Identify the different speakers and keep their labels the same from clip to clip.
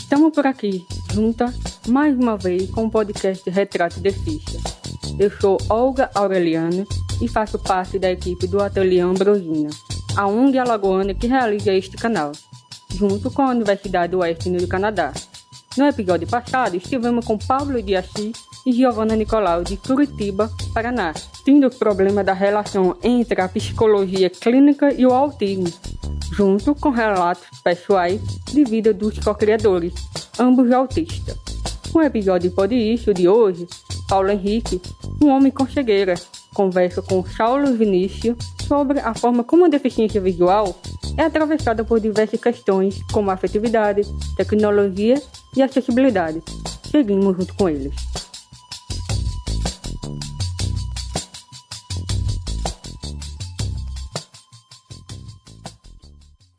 Speaker 1: Estamos por aqui, juntas, mais uma vez, com o podcast Retrato de Ficha. Eu sou Olga Aureliano e faço parte da equipe do Ateliê Ambrosina, a ONG alagoana que realiza este canal, junto com a Universidade Oeste do Canadá. No episódio passado, estivemos com Pablo de Assis e Giovanna Nicolau, de Curitiba, Paraná, tendo o problema da relação entre a psicologia clínica e o autismo, junto com relatos pessoais de vida dos co-criadores, ambos autistas. No episódio Isso de hoje, Paulo Henrique, um homem com cegueira, conversa com Saulo Vinícius sobre a forma como a deficiência visual é atravessada por diversas questões como afetividade, tecnologia e acessibilidade. Seguimos junto com eles.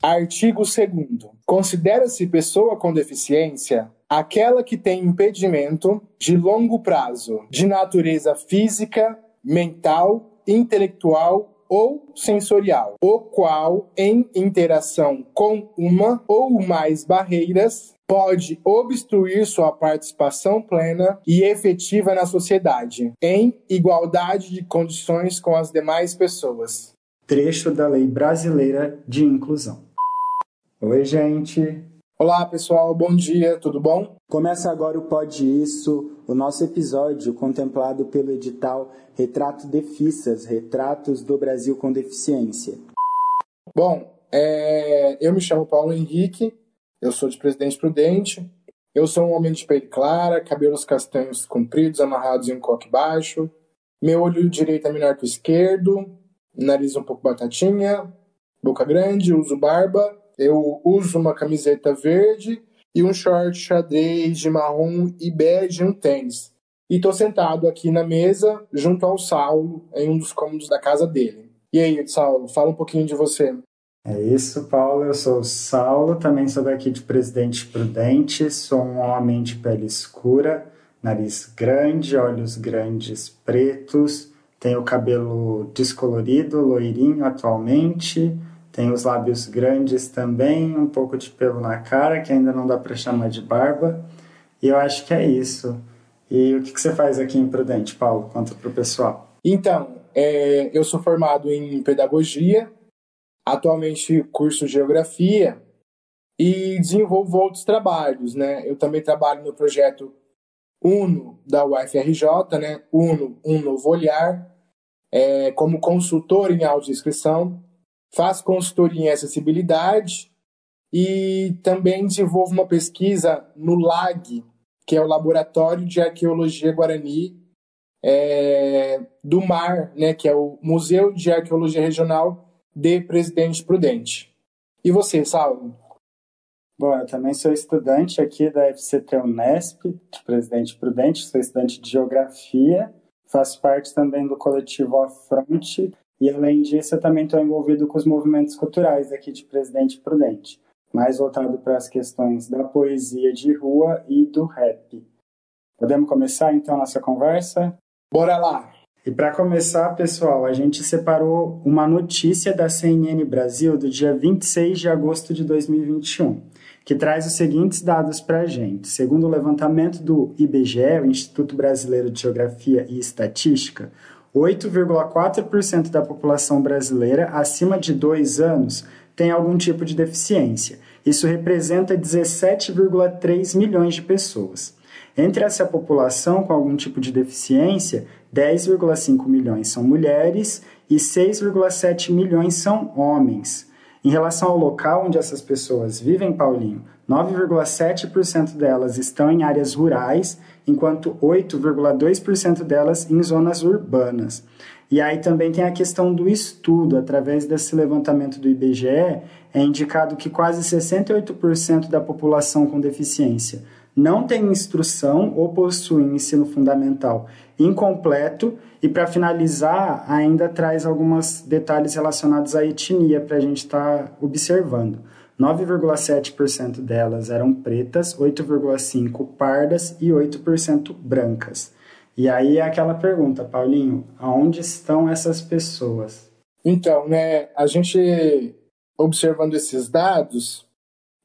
Speaker 2: Artigo 2 Considera-se pessoa com deficiência aquela que tem impedimento de longo prazo de natureza física, mental, intelectual ou sensorial, o qual, em interação com uma ou mais barreiras, pode obstruir sua participação plena e efetiva na sociedade, em igualdade de condições com as demais pessoas.
Speaker 3: Trecho da Lei Brasileira de Inclusão. Oi, gente.
Speaker 2: Olá, pessoal. Bom dia. Tudo bom?
Speaker 3: Começa agora o Pode Isso, o nosso episódio contemplado pelo edital Retrato de Fissas, Retratos do Brasil com Deficiência.
Speaker 2: Bom, é... eu me chamo Paulo Henrique, eu sou de Presidente Prudente, eu sou um homem de pele clara, cabelos castanhos compridos, amarrados em um coque baixo, meu olho direito é menor que o esquerdo, nariz um pouco batatinha, boca grande, uso barba eu uso uma camiseta verde e um short xadrez de marrom e bege e um tênis. E estou sentado aqui na mesa, junto ao Saulo, em um dos cômodos da casa dele. E aí, Saulo, fala um pouquinho de você.
Speaker 3: É isso, Paulo. Eu sou o Saulo, também sou daqui de Presidente Prudente, sou um homem de pele escura, nariz grande, olhos grandes pretos, tenho cabelo descolorido, loirinho atualmente, tem os lábios grandes também, um pouco de pelo na cara, que ainda não dá para chamar de barba. E eu acho que é isso. E o que, que você faz aqui em Prudente, Paulo? Conta para o pessoal.
Speaker 2: Então, é, eu sou formado em pedagogia, atualmente curso geografia e desenvolvo outros trabalhos, né? Eu também trabalho no projeto UNO da UFRJ, né? UNO, Um Novo Olhar, é, como consultor em audiodescrição faz consultoria em acessibilidade e também desenvolve uma pesquisa no LAG, que é o Laboratório de Arqueologia Guarani é, do Mar, né, que é o Museu de Arqueologia Regional de Presidente Prudente. E você, Saulo?
Speaker 3: Bom, eu também sou estudante aqui da FCT Unesp, de Presidente Prudente, sou estudante de Geografia, faço parte também do coletivo Afronte, e além disso, eu também estou envolvido com os movimentos culturais aqui de Presidente Prudente, mais voltado para as questões da poesia de rua e do rap. Podemos começar então nossa conversa?
Speaker 2: Bora lá!
Speaker 3: E para começar, pessoal, a gente separou uma notícia da CNN Brasil do dia 26 de agosto de 2021, que traz os seguintes dados para a gente. Segundo o levantamento do IBGE, o Instituto Brasileiro de Geografia e Estatística, 8,4% da população brasileira acima de 2 anos tem algum tipo de deficiência. Isso representa 17,3 milhões de pessoas. Entre essa população com algum tipo de deficiência, 10,5 milhões são mulheres e 6,7 milhões são homens. Em relação ao local onde essas pessoas vivem, Paulinho, 9,7% delas estão em áreas rurais enquanto 8,2% delas em zonas urbanas. E aí também tem a questão do estudo. Através desse levantamento do IBGE, é indicado que quase 68% da população com deficiência não tem instrução ou possui ensino fundamental incompleto. E para finalizar, ainda traz alguns detalhes relacionados à etnia para a gente estar tá observando. 9,7% delas eram pretas, 8,5% pardas e 8% brancas. E aí é aquela pergunta, Paulinho, aonde estão essas pessoas?
Speaker 2: Então, né, a gente observando esses dados,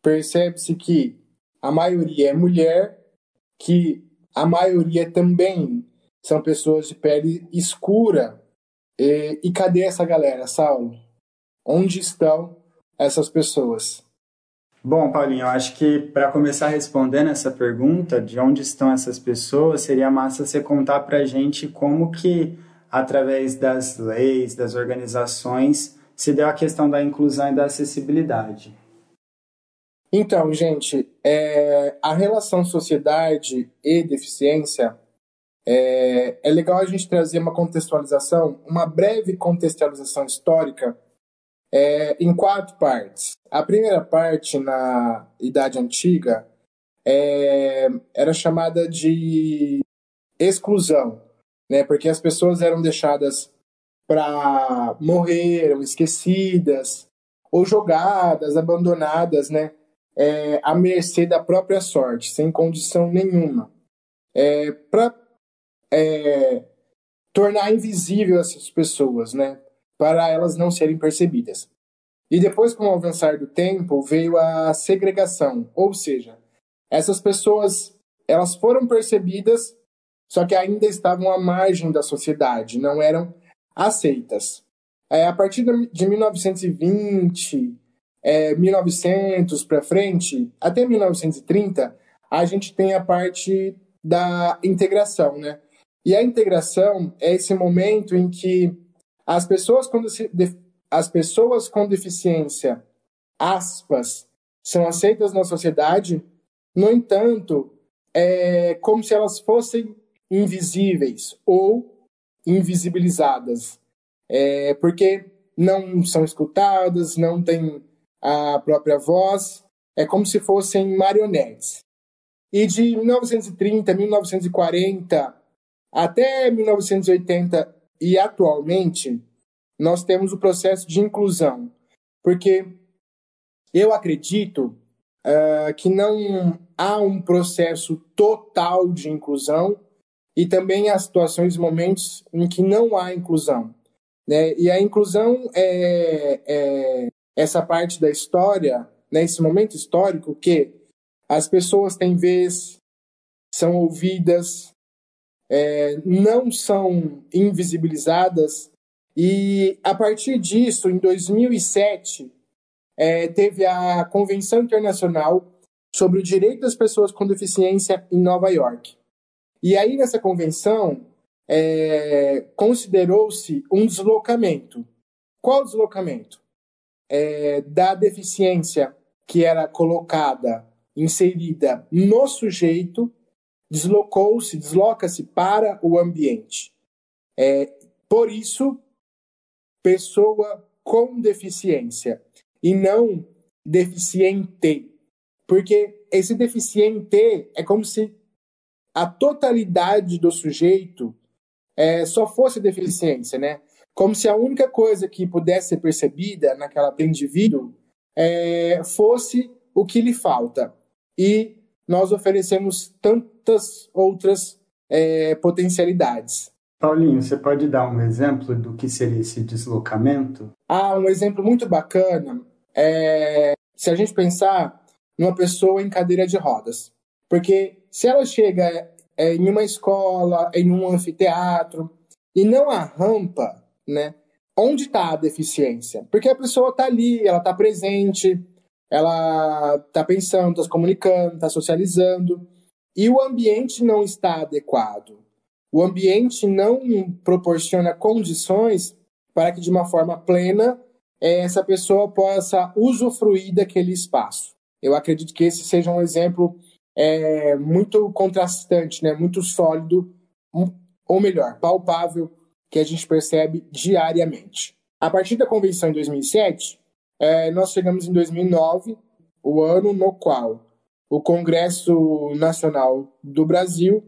Speaker 2: percebe-se que a maioria é mulher, que a maioria também são pessoas de pele escura. E, e cadê essa galera, Saulo? Onde estão essas pessoas?
Speaker 3: Bom, Paulinho, eu acho que para começar respondendo essa pergunta de onde estão essas pessoas, seria massa você contar para a gente como que, através das leis, das organizações, se deu a questão da inclusão e da acessibilidade.
Speaker 2: Então, gente, é, a relação sociedade e deficiência é, é legal a gente trazer uma contextualização, uma breve contextualização histórica é, em quatro partes. A primeira parte, na Idade Antiga, é, era chamada de exclusão, né? porque as pessoas eram deixadas para morrer, eram esquecidas, ou jogadas, abandonadas, né? É, à mercê da própria sorte, sem condição nenhuma. É, para é, tornar invisível essas pessoas, né? Para elas não serem percebidas. E depois, com o avançar do tempo, veio a segregação, ou seja, essas pessoas elas foram percebidas, só que ainda estavam à margem da sociedade, não eram aceitas. É, a partir de 1920, é, 1900 para frente, até 1930, a gente tem a parte da integração, né? E a integração é esse momento em que as pessoas com, as pessoas com deficiência, aspas, são aceitas na sociedade, no entanto, é como se elas fossem invisíveis ou invisibilizadas, é, porque não são escutadas, não têm a própria voz, é como se fossem marionetes. E de 1930, 1940 até 1980 e atualmente, nós temos o processo de inclusão, porque eu acredito uh, que não há um processo total de inclusão e também há situações e momentos em que não há inclusão. Né? E a inclusão é, é essa parte da história, nesse né? momento histórico, que as pessoas têm vez, são ouvidas, é, não são invisibilizadas. E a partir disso, em 2007, é, teve a Convenção Internacional sobre o Direito das Pessoas com Deficiência em Nova York. E aí, nessa convenção, é, considerou-se um deslocamento. Qual deslocamento? É, da deficiência que era colocada, inserida no sujeito deslocou-se, desloca-se para o ambiente. É, por isso, pessoa com deficiência e não deficiente. Porque esse deficiente é como se a totalidade do sujeito é, só fosse deficiência, né? Como se a única coisa que pudesse ser percebida naquela indivíduo é, fosse o que lhe falta. E nós oferecemos tantas outras é, potencialidades.
Speaker 3: Paulinho, você pode dar um exemplo do que seria esse deslocamento?
Speaker 2: Ah, um exemplo muito bacana é se a gente pensar numa pessoa em cadeira de rodas. Porque se ela chega é, em uma escola, em um anfiteatro, e não há rampa, né? Onde está a deficiência? Porque a pessoa está ali, ela está presente, ela está pensando, está se comunicando, está socializando, e o ambiente não está adequado. O ambiente não proporciona condições para que, de uma forma plena, essa pessoa possa usufruir daquele espaço. Eu acredito que esse seja um exemplo é, muito contrastante, né? muito sólido, ou melhor, palpável, que a gente percebe diariamente. A partir da convenção em 2007, é, nós chegamos em 2009, o ano no qual o Congresso Nacional do Brasil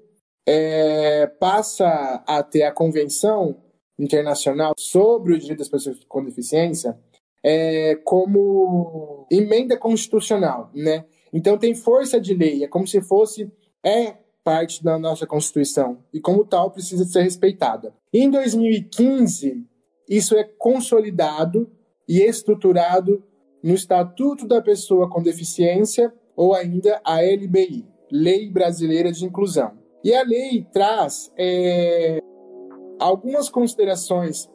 Speaker 2: é, passa a ter a Convenção Internacional sobre o Direito das Pessoas com Deficiência é, como emenda constitucional, né? Então tem força de lei, é como se fosse é parte da nossa Constituição e como tal precisa ser respeitada. Em 2015 isso é consolidado e estruturado no Estatuto da Pessoa com Deficiência, ou ainda a LBI, Lei Brasileira de Inclusão. E a lei traz é, algumas considerações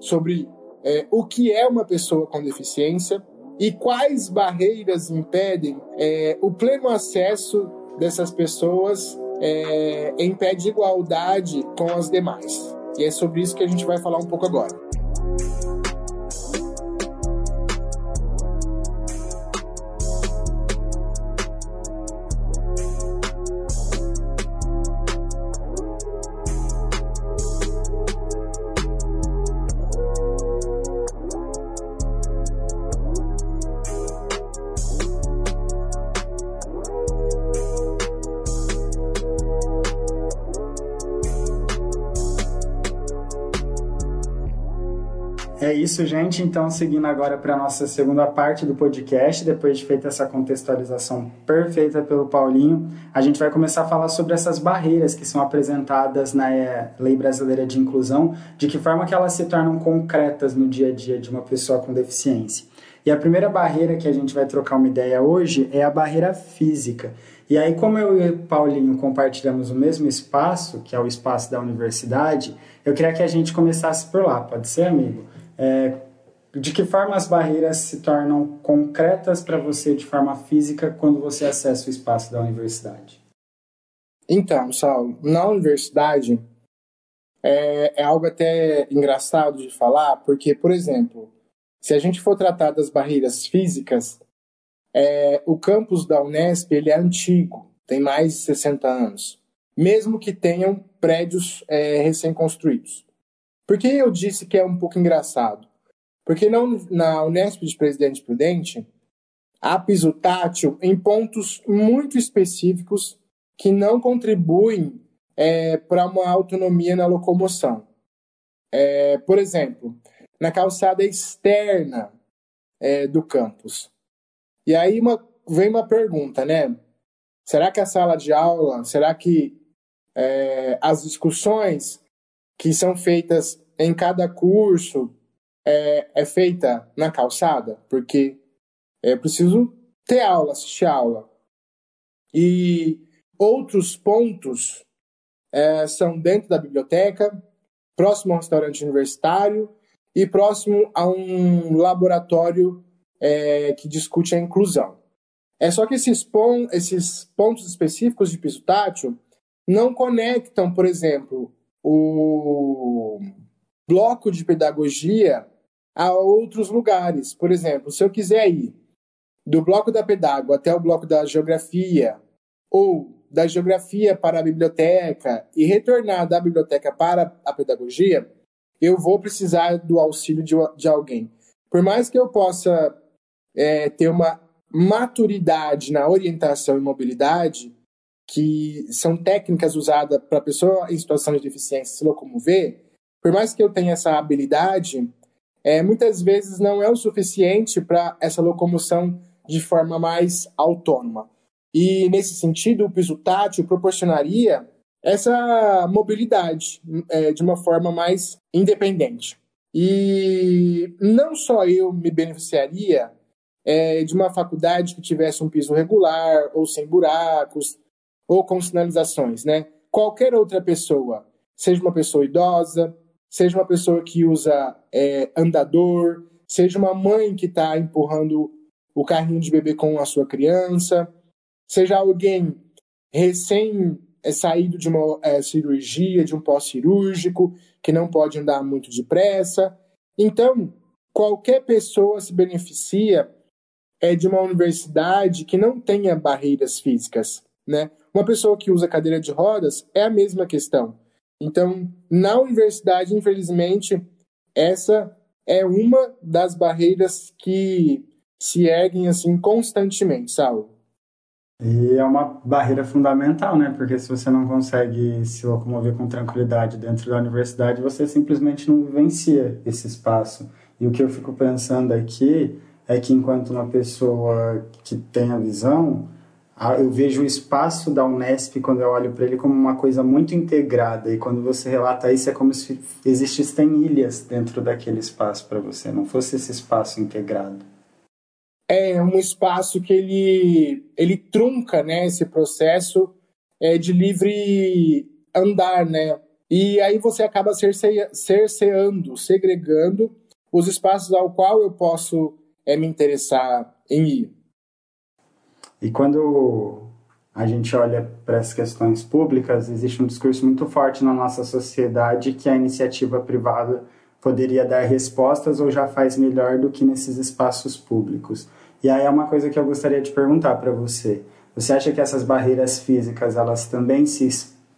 Speaker 2: sobre é, o que é uma pessoa com deficiência e quais barreiras impedem é, o pleno acesso dessas pessoas em pé de igualdade com as demais. E é sobre isso que a gente vai falar um pouco agora.
Speaker 3: É isso, gente. Então, seguindo agora para a nossa segunda parte do podcast, depois de feita essa contextualização perfeita pelo Paulinho, a gente vai começar a falar sobre essas barreiras que são apresentadas na eh, Lei Brasileira de Inclusão, de que forma que elas se tornam concretas no dia a dia de uma pessoa com deficiência. E a primeira barreira que a gente vai trocar uma ideia hoje é a barreira física. E aí, como eu e o Paulinho compartilhamos o mesmo espaço, que é o espaço da universidade, eu queria que a gente começasse por lá, pode ser, amigo? É, de que forma as barreiras se tornam concretas para você de forma física quando você acessa o espaço da universidade?
Speaker 2: Então, Saulo, na universidade é, é algo até engraçado de falar, porque, por exemplo, se a gente for tratar das barreiras físicas, é, o campus da Unesp ele é antigo, tem mais de 60 anos, mesmo que tenham prédios é, recém-construídos. Por que eu disse que é um pouco engraçado? Porque na, na Unesp de Presidente Prudente, há piso tátil em pontos muito específicos que não contribuem é, para uma autonomia na locomoção. É, por exemplo, na calçada externa é, do campus. E aí uma, vem uma pergunta, né? Será que a sala de aula, será que é, as discussões que são feitas em cada curso é, é feita na calçada, porque é preciso ter aula, assistir aula. E outros pontos é, são dentro da biblioteca, próximo ao restaurante universitário e próximo a um laboratório é, que discute a inclusão. É só que esses, pon esses pontos específicos de piso tátil não conectam, por exemplo, o bloco de pedagogia a outros lugares. Por exemplo, se eu quiser ir do bloco da pedago até o bloco da geografia, ou da geografia para a biblioteca e retornar da biblioteca para a pedagogia, eu vou precisar do auxílio de, de alguém. Por mais que eu possa é, ter uma maturidade na orientação e mobilidade, que são técnicas usadas para a pessoa em situação de deficiência se locomover, por mais que eu tenha essa habilidade, é, muitas vezes não é o suficiente para essa locomoção de forma mais autônoma. E, nesse sentido, o piso tátil proporcionaria essa mobilidade é, de uma forma mais independente. E não só eu me beneficiaria é, de uma faculdade que tivesse um piso regular, ou sem buracos, ou com sinalizações, né? Qualquer outra pessoa, seja uma pessoa idosa, seja uma pessoa que usa é, andador, seja uma mãe que está empurrando o carrinho de bebê com a sua criança, seja alguém recém é, saído de uma é, cirurgia, de um pós-cirúrgico, que não pode andar muito depressa. Então, qualquer pessoa se beneficia é, de uma universidade que não tenha barreiras físicas, né? Uma pessoa que usa cadeira de rodas é a mesma questão. Então, na universidade, infelizmente, essa é uma das barreiras que se erguem assim constantemente, Saulo.
Speaker 3: E é uma barreira fundamental, né? Porque se você não consegue se locomover com tranquilidade dentro da universidade, você simplesmente não vivencia esse espaço. E o que eu fico pensando aqui é que enquanto uma pessoa que tem a visão, eu vejo o espaço da Unesp, quando eu olho para ele, como uma coisa muito integrada. E quando você relata isso, é como se existissem ilhas dentro daquele espaço para você, não fosse esse espaço integrado.
Speaker 2: é um espaço que ele, ele trunca né, esse processo é, de livre andar, né? E aí você acaba cerceando, segregando os espaços ao qual eu posso é, me interessar em ir.
Speaker 3: E quando a gente olha para as questões públicas, existe um discurso muito forte na nossa sociedade que a iniciativa privada poderia dar respostas ou já faz melhor do que nesses espaços públicos. E aí é uma coisa que eu gostaria de perguntar para você. Você acha que essas barreiras físicas elas também se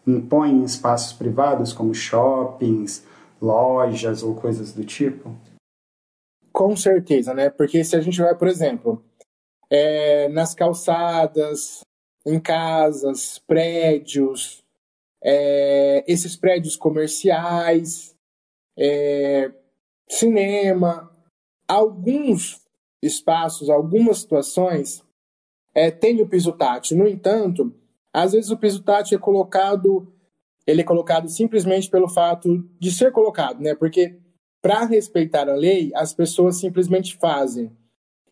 Speaker 3: impõem em espaços privados, como shoppings, lojas ou coisas do tipo?
Speaker 2: Com certeza, né? Porque se a gente vai, por exemplo, é, nas calçadas, em casas, prédios, é, esses prédios comerciais, é, cinema, alguns espaços, algumas situações é, tem o piso tátil. No entanto, às vezes o piso tátil é colocado, ele é colocado simplesmente pelo fato de ser colocado, né? Porque para respeitar a lei, as pessoas simplesmente fazem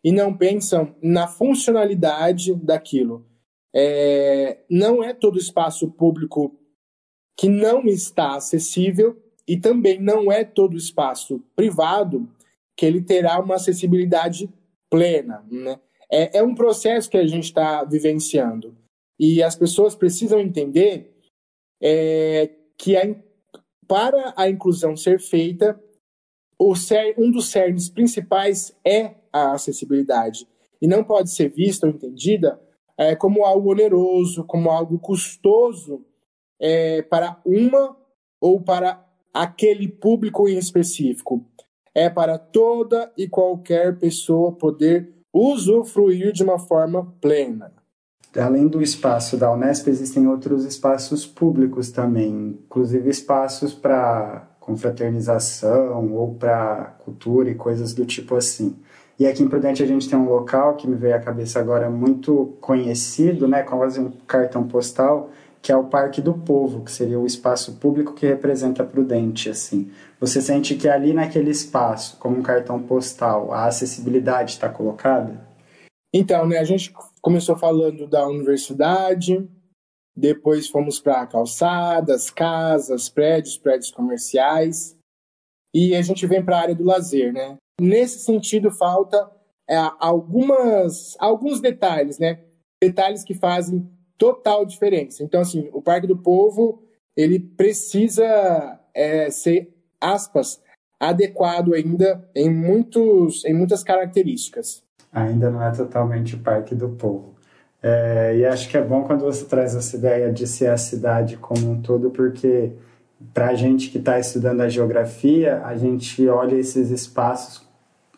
Speaker 2: e não pensam na funcionalidade daquilo. É, não é todo espaço público que não está acessível e também não é todo espaço privado que ele terá uma acessibilidade plena. Né? É, é um processo que a gente está vivenciando. E as pessoas precisam entender é, que a, para a inclusão ser feita, cer, um dos cernes principais é a acessibilidade. E não pode ser vista ou entendida é, como algo oneroso, como algo custoso é, para uma ou para aquele público em específico. É para toda e qualquer pessoa poder usufruir de uma forma plena.
Speaker 3: Além do espaço da Unesp, existem outros espaços públicos também, inclusive espaços para confraternização ou para cultura e coisas do tipo assim. E aqui em Prudente a gente tem um local que me veio à cabeça agora muito conhecido, né, quase um cartão postal, que é o Parque do Povo, que seria o espaço público que representa Prudente, assim. Você sente que ali naquele espaço, como um cartão postal, a acessibilidade está colocada?
Speaker 2: Então, né, a gente começou falando da universidade, depois fomos para calçadas, casas, prédios, prédios comerciais, e a gente vem para a área do lazer, né? Nesse sentido, falta é, algumas, alguns detalhes, né? Detalhes que fazem total diferença. Então, assim, o Parque do Povo, ele precisa é, ser, aspas, adequado ainda em, muitos, em muitas características.
Speaker 3: Ainda não é totalmente o Parque do Povo. É, e acho que é bom quando você traz essa ideia de ser a cidade como um todo, porque para a gente que está estudando a geografia, a gente olha esses espaços,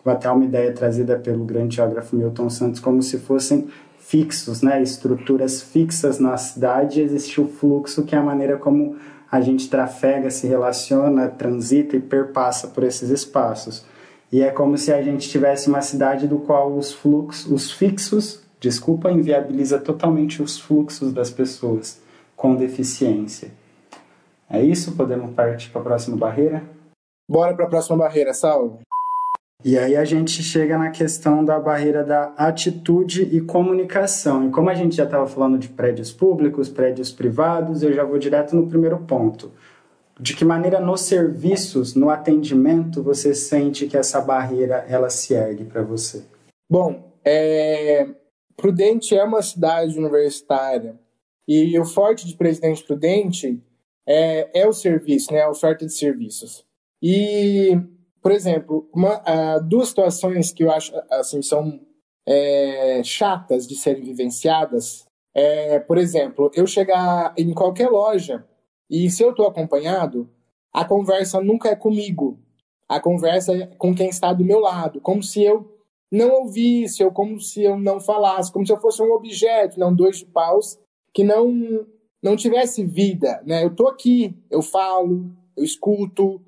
Speaker 3: até uma ideia trazida pelo grande geógrafo Milton Santos, como se fossem fixos, né, estruturas fixas na cidade, existe o fluxo, que é a maneira como a gente trafega, se relaciona, transita e perpassa por esses espaços. E é como se a gente tivesse uma cidade do qual os fluxos, os fixos, desculpa, inviabiliza totalmente os fluxos das pessoas com deficiência. É isso? Podemos partir para a próxima barreira?
Speaker 2: Bora para a próxima barreira, Sal.
Speaker 3: E aí a gente chega na questão da barreira da atitude e comunicação. E como a gente já estava falando de prédios públicos, prédios privados, eu já vou direto no primeiro ponto. De que maneira nos serviços, no atendimento, você sente que essa barreira ela se ergue para você?
Speaker 2: Bom, é... Prudente é uma cidade universitária e o forte de Presidente Prudente é, é o serviço, né, a oferta de serviços. E por exemplo, uma, uh, duas situações que eu acho assim são é, chatas de serem vivenciadas. É, por exemplo, eu chegar em qualquer loja e se eu estou acompanhado, a conversa nunca é comigo. A conversa é com quem está do meu lado, como se eu não ouvisse, ou como se eu não falasse, como se eu fosse um objeto, não dois de paus, que não não tivesse vida, né? Eu estou aqui, eu falo, eu escuto,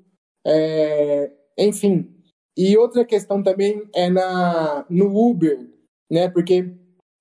Speaker 2: é, enfim. E outra questão também é na, no Uber, né? Porque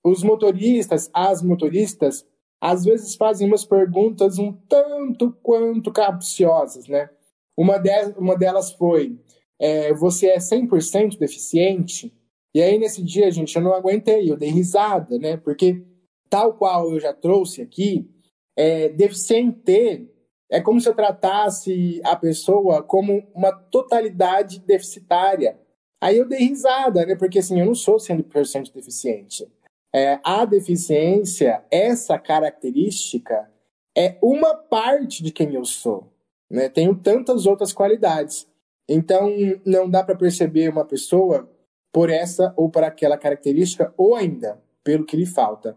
Speaker 2: os motoristas, as motoristas, às vezes fazem umas perguntas um tanto quanto capciosas, né? Uma, de, uma delas foi: é, Você é 100% deficiente? E aí, nesse dia, gente, eu não aguentei, eu dei risada, né? Porque, tal qual eu já trouxe aqui, é, deficiente é como se eu tratasse a pessoa como uma totalidade deficitária. Aí eu dei risada, né? Porque assim, eu não sou 100% deficiente. É, a deficiência, essa característica, é uma parte de quem eu sou. Né? Tenho tantas outras qualidades. Então, não dá para perceber uma pessoa por essa ou por aquela característica, ou ainda pelo que lhe falta.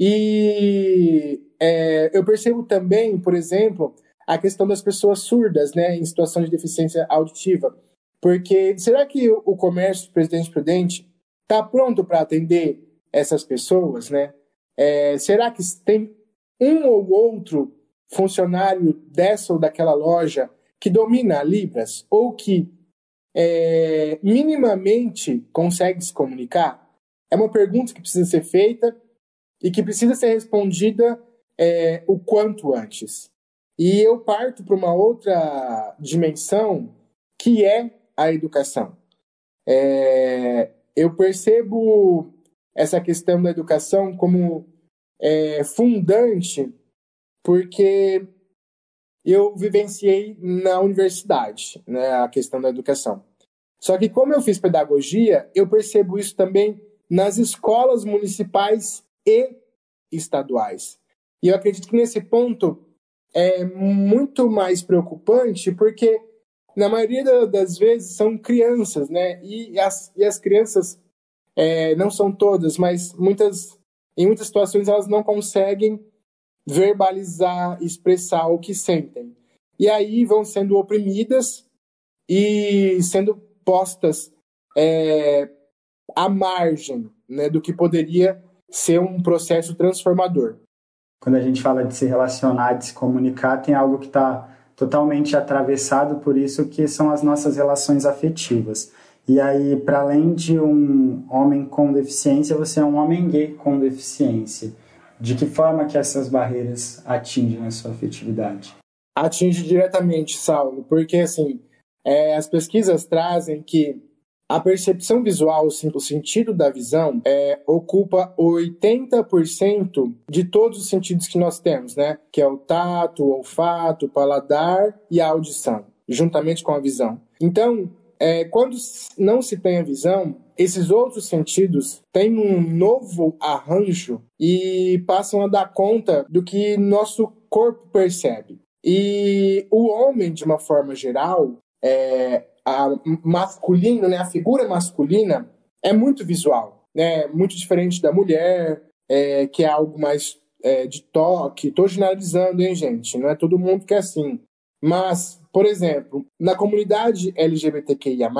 Speaker 2: E é, eu percebo também, por exemplo, a questão das pessoas surdas, né, em situação de deficiência auditiva. Porque será que o comércio Presidente Prudente está pronto para atender essas pessoas, né? É, será que tem um ou outro funcionário dessa ou daquela loja que domina Libras ou que é, minimamente consegue se comunicar? É uma pergunta que precisa ser feita e que precisa ser respondida é, o quanto antes. E eu parto para uma outra dimensão que é a educação. É, eu percebo essa questão da educação como é, fundante porque eu vivenciei na universidade né, a questão da educação. Só que como eu fiz pedagogia, eu percebo isso também nas escolas municipais e estaduais. E eu acredito que nesse ponto é muito mais preocupante porque na maioria das vezes são crianças, né? E as, e as crianças é, não são todas, mas muitas em muitas situações elas não conseguem verbalizar, expressar o que sentem. E aí vão sendo oprimidas e sendo postas é, à margem né, do que poderia ser um processo transformador
Speaker 3: quando a gente fala de se relacionar, de se comunicar, tem algo que está totalmente atravessado por isso, que são as nossas relações afetivas. E aí, para além de um homem com deficiência, você é um homem gay com deficiência. De que forma que essas barreiras atingem a sua afetividade?
Speaker 2: Atinge diretamente, Saulo, porque assim, é, as pesquisas trazem que a percepção visual, o sentido da visão, é, ocupa 80% de todos os sentidos que nós temos, né? Que é o tato, o olfato, o paladar e a audição, juntamente com a visão. Então, é, quando não se tem a visão, esses outros sentidos têm um novo arranjo e passam a dar conta do que nosso corpo percebe. E o homem, de uma forma geral, é, a masculino, né, a figura masculina é muito visual, né, muito diferente da mulher, é, que é algo mais é, de toque. Estou generalizando, hein, gente? Não é todo mundo que é assim. Mas, por exemplo, na comunidade LGBTQIA+,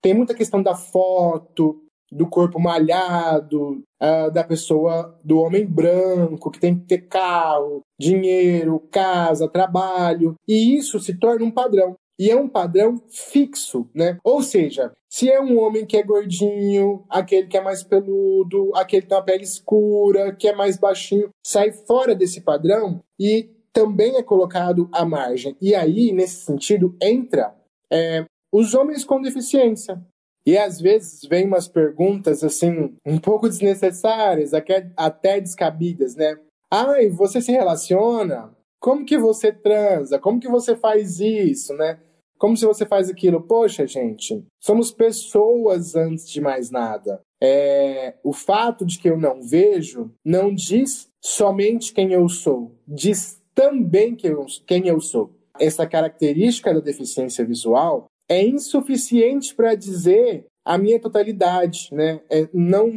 Speaker 2: tem muita questão da foto, do corpo malhado, uh, da pessoa, do homem branco, que tem que ter carro, dinheiro, casa, trabalho. E isso se torna um padrão. E é um padrão fixo, né? Ou seja, se é um homem que é gordinho, aquele que é mais peludo, aquele que tem uma pele escura, que é mais baixinho, sai fora desse padrão e também é colocado à margem. E aí, nesse sentido, entra é, os homens com deficiência. E às vezes vem umas perguntas assim, um pouco desnecessárias, até descabidas, né? Ai, você se relaciona? Como que você transa? Como que você faz isso, né? Como se você faz aquilo? Poxa, gente, somos pessoas antes de mais nada. É, o fato de que eu não vejo não diz somente quem eu sou, diz também quem eu, sou. Essa característica da deficiência visual é insuficiente para dizer a minha totalidade, né? É, não,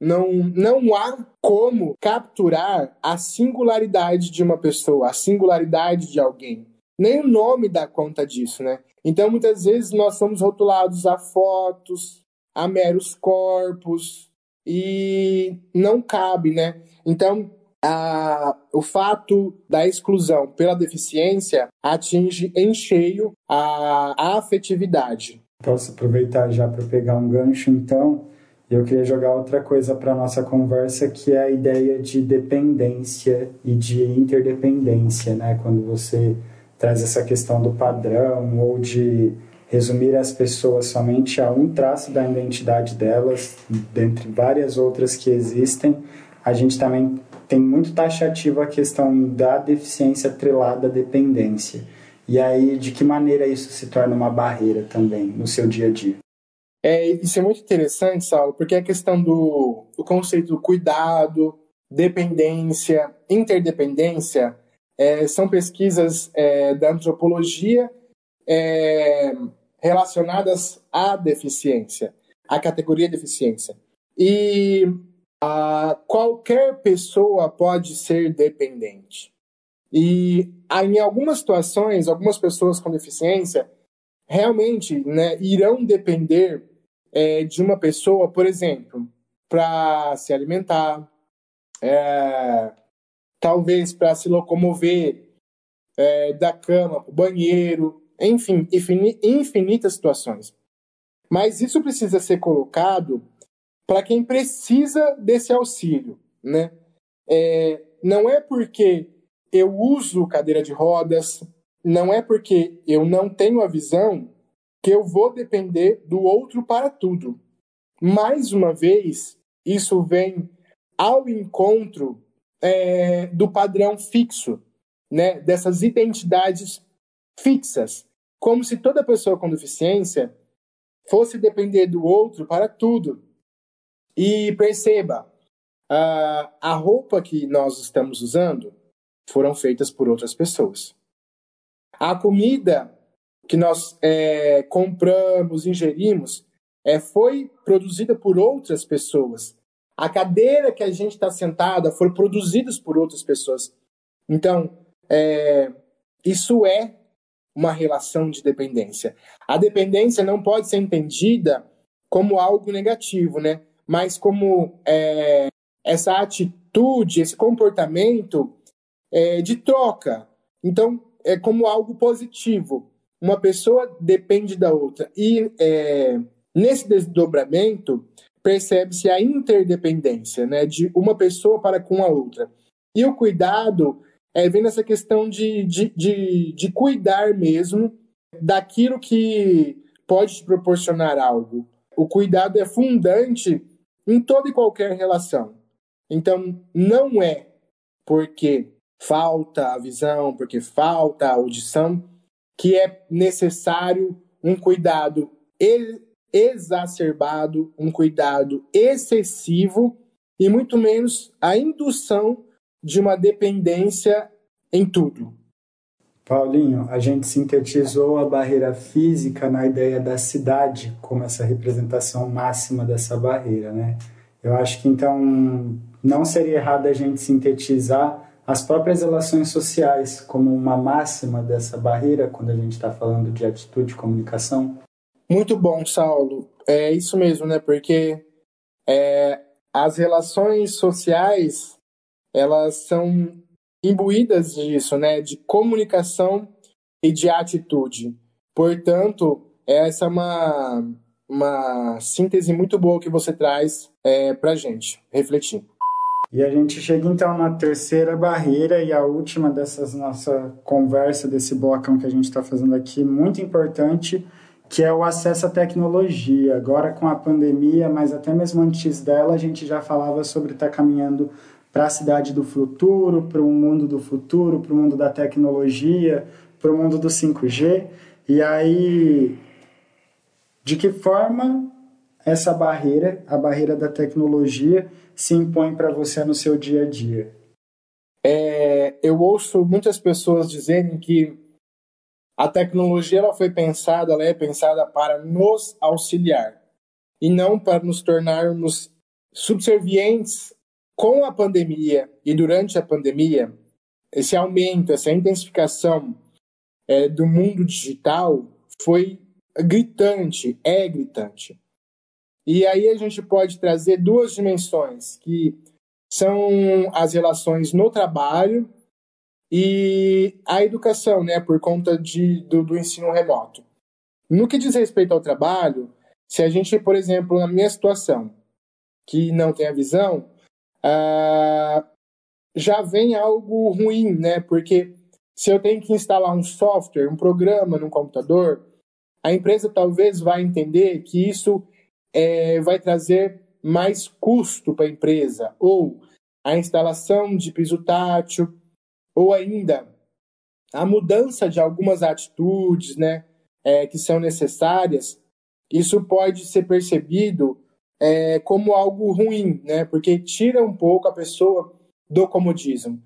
Speaker 2: não, não há como capturar a singularidade de uma pessoa, a singularidade de alguém nem o nome dá conta disso, né? Então, muitas vezes, nós somos rotulados a fotos, a meros corpos, e não cabe, né? Então, a, o fato da exclusão pela deficiência atinge em cheio a, a afetividade.
Speaker 3: Posso aproveitar já para pegar um gancho, então? Eu queria jogar outra coisa para nossa conversa, que é a ideia de dependência e de interdependência, né? Quando você traz essa questão do padrão ou de resumir as pessoas somente a um traço da identidade delas, dentre várias outras que existem, a gente também tem muito taxativo a questão da deficiência atrelada à dependência. E aí, de que maneira isso se torna uma barreira também no seu dia a dia?
Speaker 2: É, isso é muito interessante, Saulo, porque a questão do, do conceito do cuidado, dependência, interdependência, é, são pesquisas é, da antropologia é, relacionadas à deficiência, à categoria deficiência. E a, qualquer pessoa pode ser dependente. E em algumas situações, algumas pessoas com deficiência realmente né, irão depender é, de uma pessoa, por exemplo, para se alimentar, é, talvez para se locomover é, da cama para o banheiro, enfim, infinitas situações. Mas isso precisa ser colocado para quem precisa desse auxílio, né? É, não é porque eu uso cadeira de rodas, não é porque eu não tenho a visão que eu vou depender do outro para tudo. Mais uma vez, isso vem ao encontro é, do padrão fixo, né, dessas identidades fixas, como se toda pessoa com deficiência fosse depender do outro para tudo. E perceba, a, a roupa que nós estamos usando foram feitas por outras pessoas. A comida que nós é, compramos, ingerimos, é, foi produzida por outras pessoas. A cadeira que a gente está sentada foi produzida por outras pessoas. Então, é, isso é uma relação de dependência. A dependência não pode ser entendida como algo negativo, né? Mas como é, essa atitude, esse comportamento é, de troca. Então, é como algo positivo. Uma pessoa depende da outra. E é, nesse desdobramento, percebe-se a interdependência né, de uma pessoa para com a outra. E o cuidado é, vem nessa questão de, de, de, de cuidar mesmo daquilo que pode te proporcionar algo. O cuidado é fundante em toda e qualquer relação. Então, não é porque falta a visão, porque falta a audição, que é necessário um cuidado exacerbado, um cuidado excessivo e muito menos a indução de uma dependência em tudo.
Speaker 3: Paulinho, a gente sintetizou a barreira física na ideia da cidade como essa representação máxima dessa barreira, né? Eu acho que então não seria errado a gente sintetizar as próprias relações sociais como uma máxima dessa barreira quando a gente está falando de atitude e comunicação?
Speaker 2: Muito bom, Saulo. É isso mesmo, né? Porque é, as relações sociais elas são imbuídas disso, né? De comunicação e de atitude. Portanto, essa é uma, uma síntese muito boa que você traz é, para gente refletir.
Speaker 3: E a gente chega então na terceira barreira e a última dessas nossa conversa, desse blocão que a gente está fazendo aqui, muito importante, que é o acesso à tecnologia. Agora com a pandemia, mas até mesmo antes dela, a gente já falava sobre estar tá caminhando para a cidade do futuro, para o mundo do futuro, para o mundo da tecnologia, para o mundo do 5G. E aí, de que forma essa barreira, a barreira da tecnologia, se impõe para você no seu dia a dia?
Speaker 2: É, eu ouço muitas pessoas dizerem que a tecnologia ela foi pensada, ela é pensada para nos auxiliar e não para nos tornarmos subservientes com a pandemia e durante a pandemia. Esse aumento, essa intensificação é, do mundo digital foi gritante, é gritante. E aí a gente pode trazer duas dimensões que são as relações no trabalho e a educação, né, por conta de, do, do ensino remoto. No que diz respeito ao trabalho, se a gente, por exemplo, na minha situação, que não tem a visão, uh, já vem algo ruim, né? Porque se eu tenho que instalar um software, um programa no computador, a empresa talvez vai entender que isso é, vai trazer mais custo para a empresa, ou a instalação de piso tátil, ou ainda a mudança de algumas atitudes né, é, que são necessárias, isso pode ser percebido é, como algo ruim, né, porque tira um pouco a pessoa do comodismo.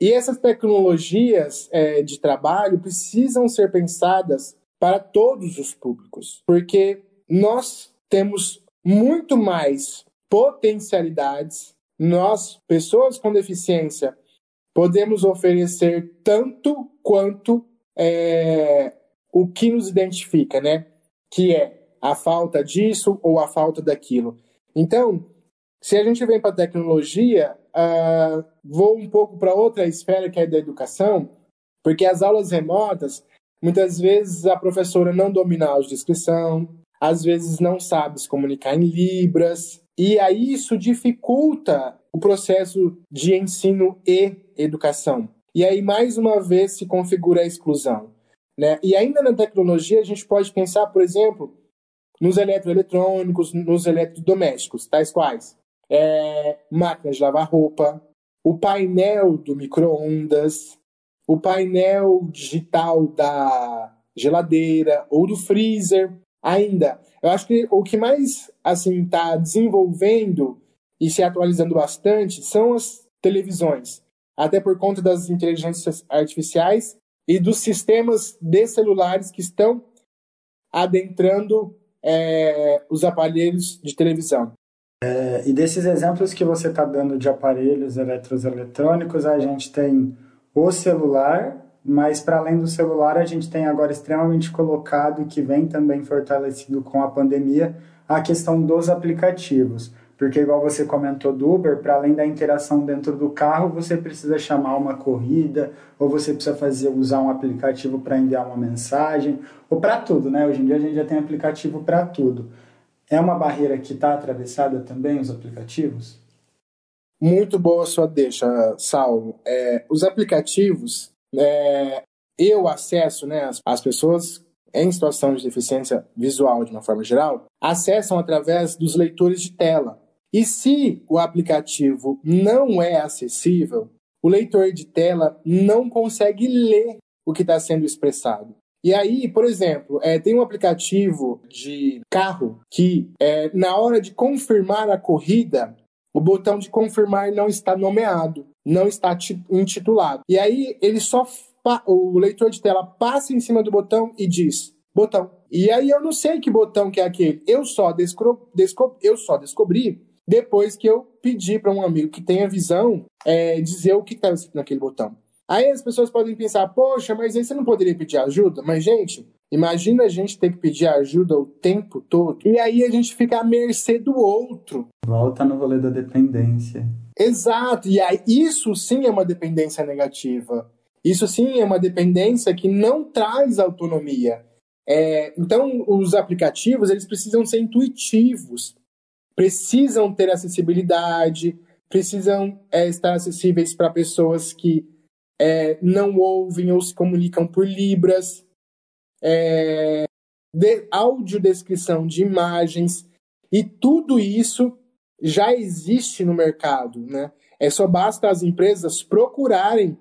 Speaker 2: E essas tecnologias é, de trabalho precisam ser pensadas para todos os públicos, porque nós temos muito mais potencialidades. Nós, pessoas com deficiência, podemos oferecer tanto quanto é, o que nos identifica, né? Que é a falta disso ou a falta daquilo. Então, se a gente vem para a tecnologia, uh, vou um pouco para outra esfera que é da educação, porque as aulas remotas, muitas vezes a professora não domina a audiodescrição, às vezes não sabe se comunicar em libras, e aí isso dificulta o processo de ensino e educação. E aí, mais uma vez, se configura a exclusão. Né? E ainda na tecnologia, a gente pode pensar, por exemplo, nos eletroeletrônicos, nos eletrodomésticos, tais quais é, máquinas de lavar roupa, o painel do micro-ondas, o painel digital da geladeira ou do freezer. Ainda, eu acho que o que mais assim está desenvolvendo e se atualizando bastante são as televisões, até por conta das inteligências artificiais e dos sistemas de celulares que estão adentrando é, os aparelhos de televisão.
Speaker 3: É, e desses exemplos que você está dando de aparelhos eletroeletrônicos, a gente tem o celular, mas para além do celular, a gente tem agora extremamente colocado, que vem também fortalecido com a pandemia, a questão dos aplicativos. Porque, igual você comentou do Uber, para além da interação dentro do carro, você precisa chamar uma corrida, ou você precisa fazer usar um aplicativo para enviar uma mensagem, ou para tudo, né? Hoje em dia a gente já tem aplicativo para tudo. É uma barreira que está atravessada também, os aplicativos?
Speaker 2: Muito boa sua deixa, Salvo. É, os aplicativos, é, eu acesso, né, as, as pessoas em situação de deficiência visual, de uma forma geral, acessam através dos leitores de tela. E se o aplicativo não é acessível, o leitor de tela não consegue ler o que está sendo expressado. E aí, por exemplo, é, tem um aplicativo de carro que, é, na hora de confirmar a corrida, o botão de confirmar não está nomeado, não está intitulado. E aí, ele só. O leitor de tela passa em cima do botão e diz: botão. E aí, eu não sei que botão que é aquele. Eu só, desco, eu só descobri depois que eu pedi para um amigo que tenha visão é, dizer o que estava escrito naquele botão. Aí as pessoas podem pensar, poxa, mas aí você não poderia pedir ajuda? Mas, gente, imagina a gente ter que pedir ajuda o tempo todo e aí a gente fica à mercê do outro.
Speaker 3: Volta no rolê da dependência.
Speaker 2: Exato, e aí isso sim é uma dependência negativa. Isso sim é uma dependência que não traz autonomia. É, então, os aplicativos eles precisam ser intuitivos, precisam ter acessibilidade, precisam é, estar acessíveis para pessoas que é, não ouvem ou se comunicam por libras, é, de, audiodescrição de imagens, e tudo isso já existe no mercado. Né? É só basta as empresas procurarem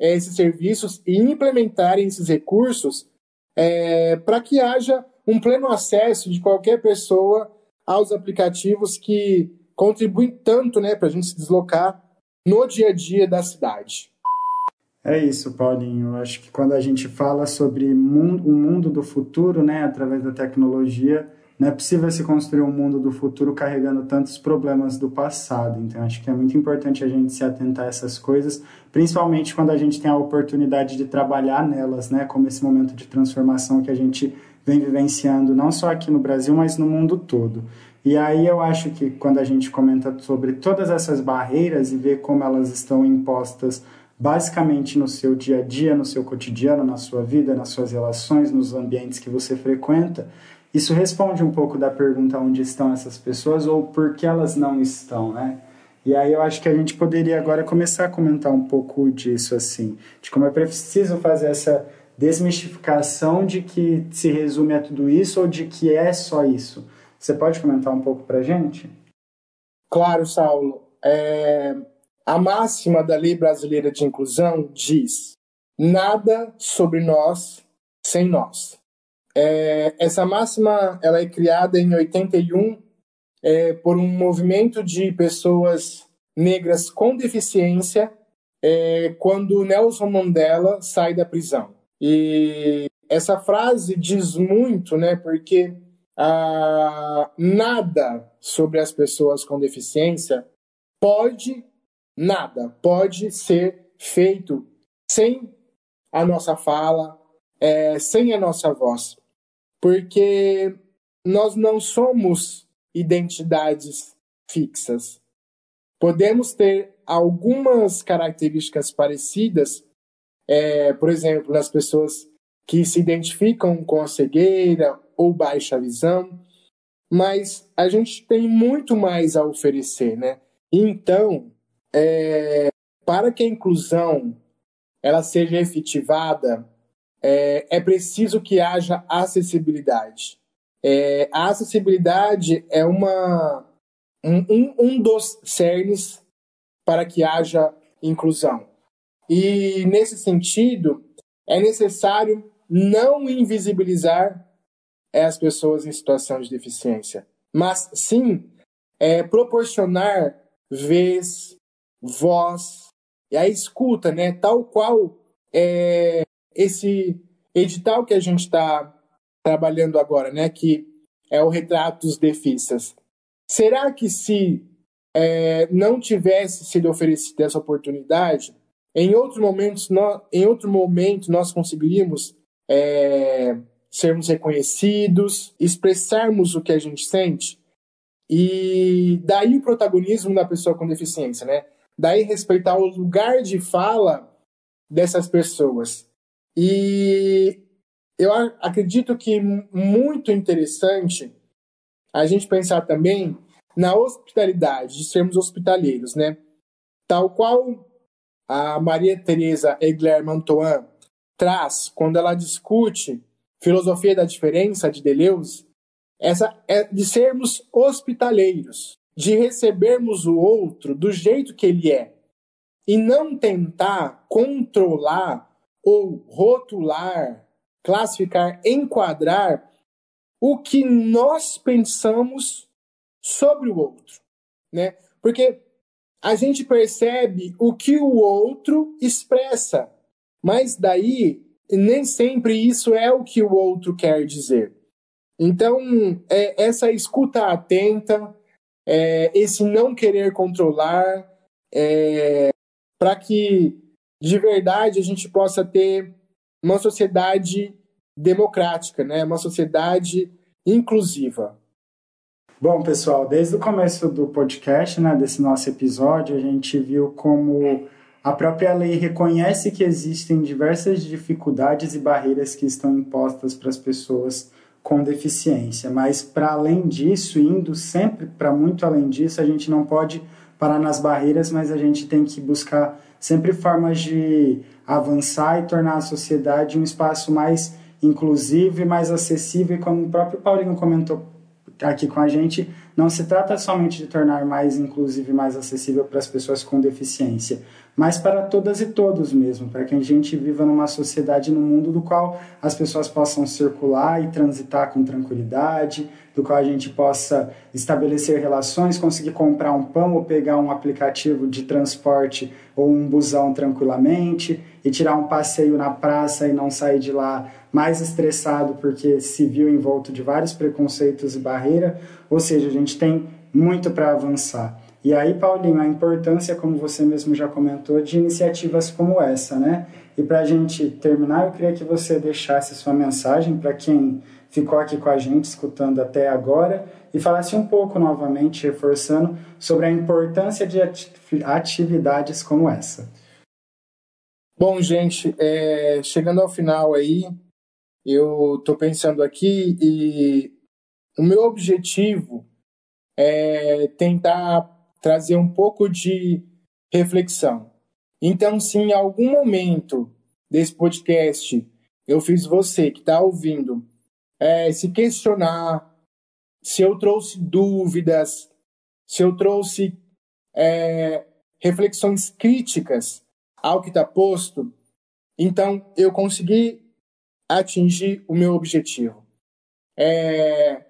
Speaker 2: é, esses serviços e implementarem esses recursos é, para que haja um pleno acesso de qualquer pessoa aos aplicativos que contribuem tanto né, para a gente se deslocar no dia a dia da cidade.
Speaker 3: É isso, Paulinho. Eu acho que quando a gente fala sobre mundo, o mundo do futuro, né, através da tecnologia, não é possível se construir um mundo do futuro carregando tantos problemas do passado. Então, acho que é muito importante a gente se atentar a essas coisas, principalmente quando a gente tem a oportunidade de trabalhar nelas, né, como esse momento de transformação que a gente vem vivenciando, não só aqui no Brasil, mas no mundo todo. E aí eu acho que quando a gente comenta sobre todas essas barreiras e vê como elas estão impostas basicamente no seu dia a dia, no seu cotidiano, na sua vida, nas suas relações, nos ambientes que você frequenta, isso responde um pouco da pergunta onde estão essas pessoas ou por que elas não estão, né? E aí eu acho que a gente poderia agora começar a comentar um pouco disso, assim, de como é preciso fazer essa desmistificação de que se resume a tudo isso ou de que é só isso. Você pode comentar um pouco para gente?
Speaker 2: Claro, Saulo. É... A máxima da Lei Brasileira de Inclusão diz: nada sobre nós sem nós. É... Essa máxima ela é criada em 81 é, por um movimento de pessoas negras com deficiência é, quando Nelson Mandela sai da prisão. E essa frase diz muito, né? Porque ah, nada sobre as pessoas com deficiência pode, nada pode ser feito sem a nossa fala, é, sem a nossa voz. Porque nós não somos identidades fixas. Podemos ter algumas características parecidas, é, por exemplo, nas pessoas que se identificam com a cegueira ou baixa visão, mas a gente tem muito mais a oferecer, né? Então, é, para que a inclusão ela seja efetivada, é, é preciso que haja acessibilidade. É, a acessibilidade é uma, um, um dos cernes para que haja inclusão. E, nesse sentido, é necessário não invisibilizar as pessoas em situação de deficiência, mas sim é, proporcionar vez, voz e a escuta, né? tal qual é, esse edital que a gente está trabalhando agora, né? que é o Retrato dos Defisas. Será que se é, não tivesse sido oferecida essa oportunidade, em outros momentos, em outro momento nós conseguiríamos é, sermos reconhecidos, expressarmos o que a gente sente e daí o protagonismo da pessoa com deficiência, né? Daí respeitar o lugar de fala dessas pessoas. E eu acredito que muito interessante a gente pensar também na hospitalidade, de sermos hospitaleiros, né? Tal qual a Maria Teresa Egler Mantoan traz quando ela discute filosofia da diferença de Deleuze, essa é de sermos hospitaleiros, de recebermos o outro do jeito que ele é e não tentar controlar ou rotular, classificar, enquadrar o que nós pensamos sobre o outro, né? Porque a gente percebe o que o outro expressa, mas daí nem sempre isso é o que o outro quer dizer. Então, é, essa escuta atenta, é, esse não querer controlar, é, para que de verdade a gente possa ter uma sociedade democrática, né? uma sociedade inclusiva.
Speaker 3: Bom, pessoal, desde o começo do podcast, né, desse nosso episódio, a gente viu como a própria lei reconhece que existem diversas dificuldades e barreiras que estão impostas para as pessoas com deficiência, mas para além disso, indo sempre para muito além disso, a gente não pode parar nas barreiras, mas a gente tem que buscar sempre formas de avançar e tornar a sociedade um espaço mais inclusivo e mais acessível, como o próprio Paulinho comentou aqui com a gente, não se trata somente de tornar mais inclusivo e mais acessível para as pessoas com deficiência, mas para todas e todos mesmo, para que a gente viva numa sociedade, num mundo do qual as pessoas possam circular e transitar com tranquilidade, do qual a gente possa estabelecer relações, conseguir comprar um pão ou pegar um aplicativo de transporte ou um busão tranquilamente e tirar um passeio na praça e não sair de lá mais estressado porque se viu envolto de vários preconceitos e barreira, ou seja, a gente tem muito para avançar. E aí, Paulinho, a importância, como você mesmo já comentou, de iniciativas como essa, né? E para a gente terminar, eu queria que você deixasse sua mensagem para quem ficou aqui com a gente escutando até agora e falasse um pouco novamente, reforçando, sobre a importância de atividades como essa.
Speaker 2: Bom, gente, é, chegando ao final aí, eu estou pensando aqui e o meu objetivo é tentar trazer um pouco de reflexão. Então, se em algum momento desse podcast eu fiz você que está ouvindo é, se questionar se eu trouxe dúvidas, se eu trouxe é, reflexões críticas ao que está posto, então eu consegui atingir o meu objetivo. É,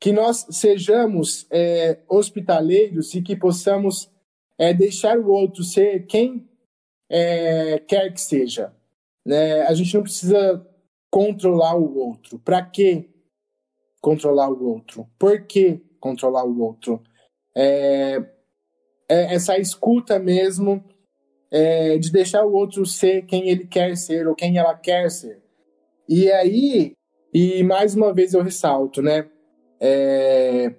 Speaker 2: que nós sejamos é, hospitaleiros e que possamos é, deixar o outro ser quem é, quer que seja. Né? A gente não precisa controlar o outro. Para que controlar o outro? Por que controlar o outro? É, é essa escuta mesmo de deixar o outro ser quem ele quer ser ou quem ela quer ser. E aí, e mais uma vez eu ressalto, né? É,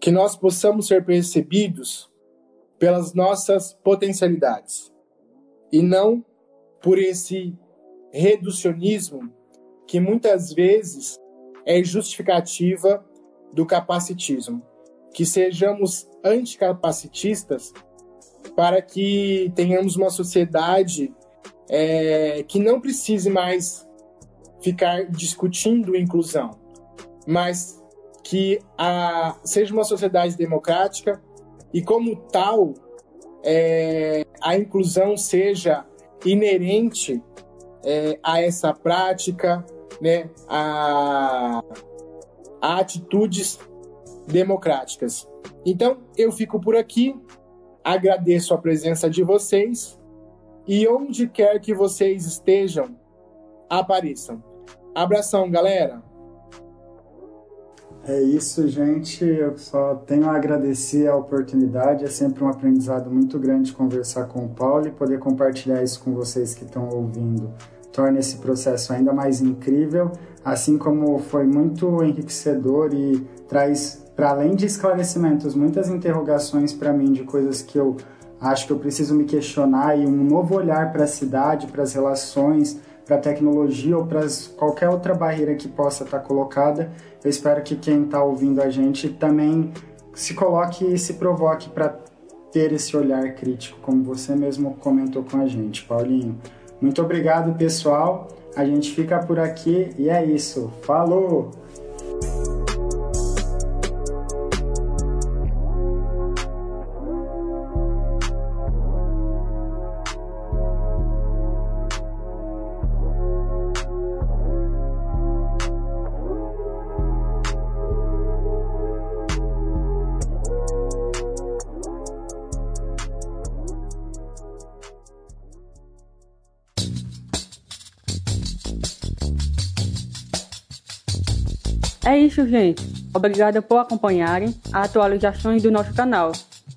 Speaker 2: que nós possamos ser percebidos pelas nossas potencialidades e não por esse reducionismo que muitas vezes é justificativa do capacitismo. Que sejamos anticapacitistas para que tenhamos uma sociedade é, que não precise mais ficar discutindo inclusão, mas que a, seja uma sociedade democrática e, como tal, é, a inclusão seja inerente é, a essa prática, né, a, a atitudes democráticas. Então, eu fico por aqui, agradeço a presença de vocês e onde quer que vocês estejam, apareçam. Abração, galera!
Speaker 3: É isso, gente. Eu só tenho a agradecer a oportunidade. É sempre um aprendizado muito grande conversar com o Paulo e poder compartilhar isso com vocês que estão ouvindo. Torna esse processo ainda mais incrível, assim como foi muito enriquecedor e traz, para além de esclarecimentos, muitas interrogações para mim de coisas que eu acho que eu preciso me questionar e um novo olhar para a cidade, para as relações para a tecnologia ou para qualquer outra barreira que possa estar tá colocada. Eu espero que quem está ouvindo a gente também se coloque e se provoque para ter esse olhar crítico, como você mesmo comentou com a gente, Paulinho. Muito obrigado, pessoal. A gente fica por aqui e é isso. Falou!
Speaker 1: É isso, gente. Obrigada por acompanharem as atualizações do nosso canal.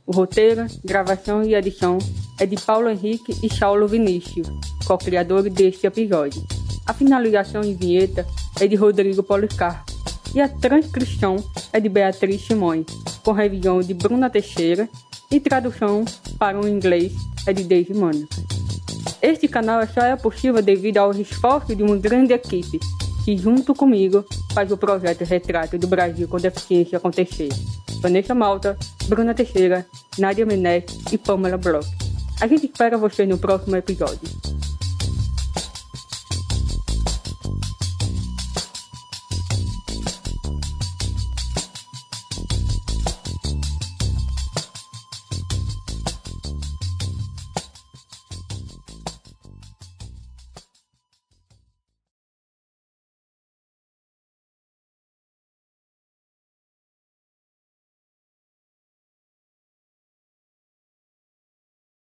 Speaker 1: O roteiro, gravação e edição é de Paulo Henrique e Saulo Vinícius, co-criadores deste episódio. A finalização e vinheta é de Rodrigo Policarpo e a transcrição é de Beatriz Simões, com revisão de Bruna Teixeira e tradução para o inglês é de Daisy Mônica. Este canal só é possível devido aos esforços de uma grande equipe que junto comigo faz o projeto Retrato do Brasil com Deficiência acontecer. Vanessa Malta, Bruna Teixeira, Nadia Menet e Pamela Bloch. A gente espera você no próximo episódio.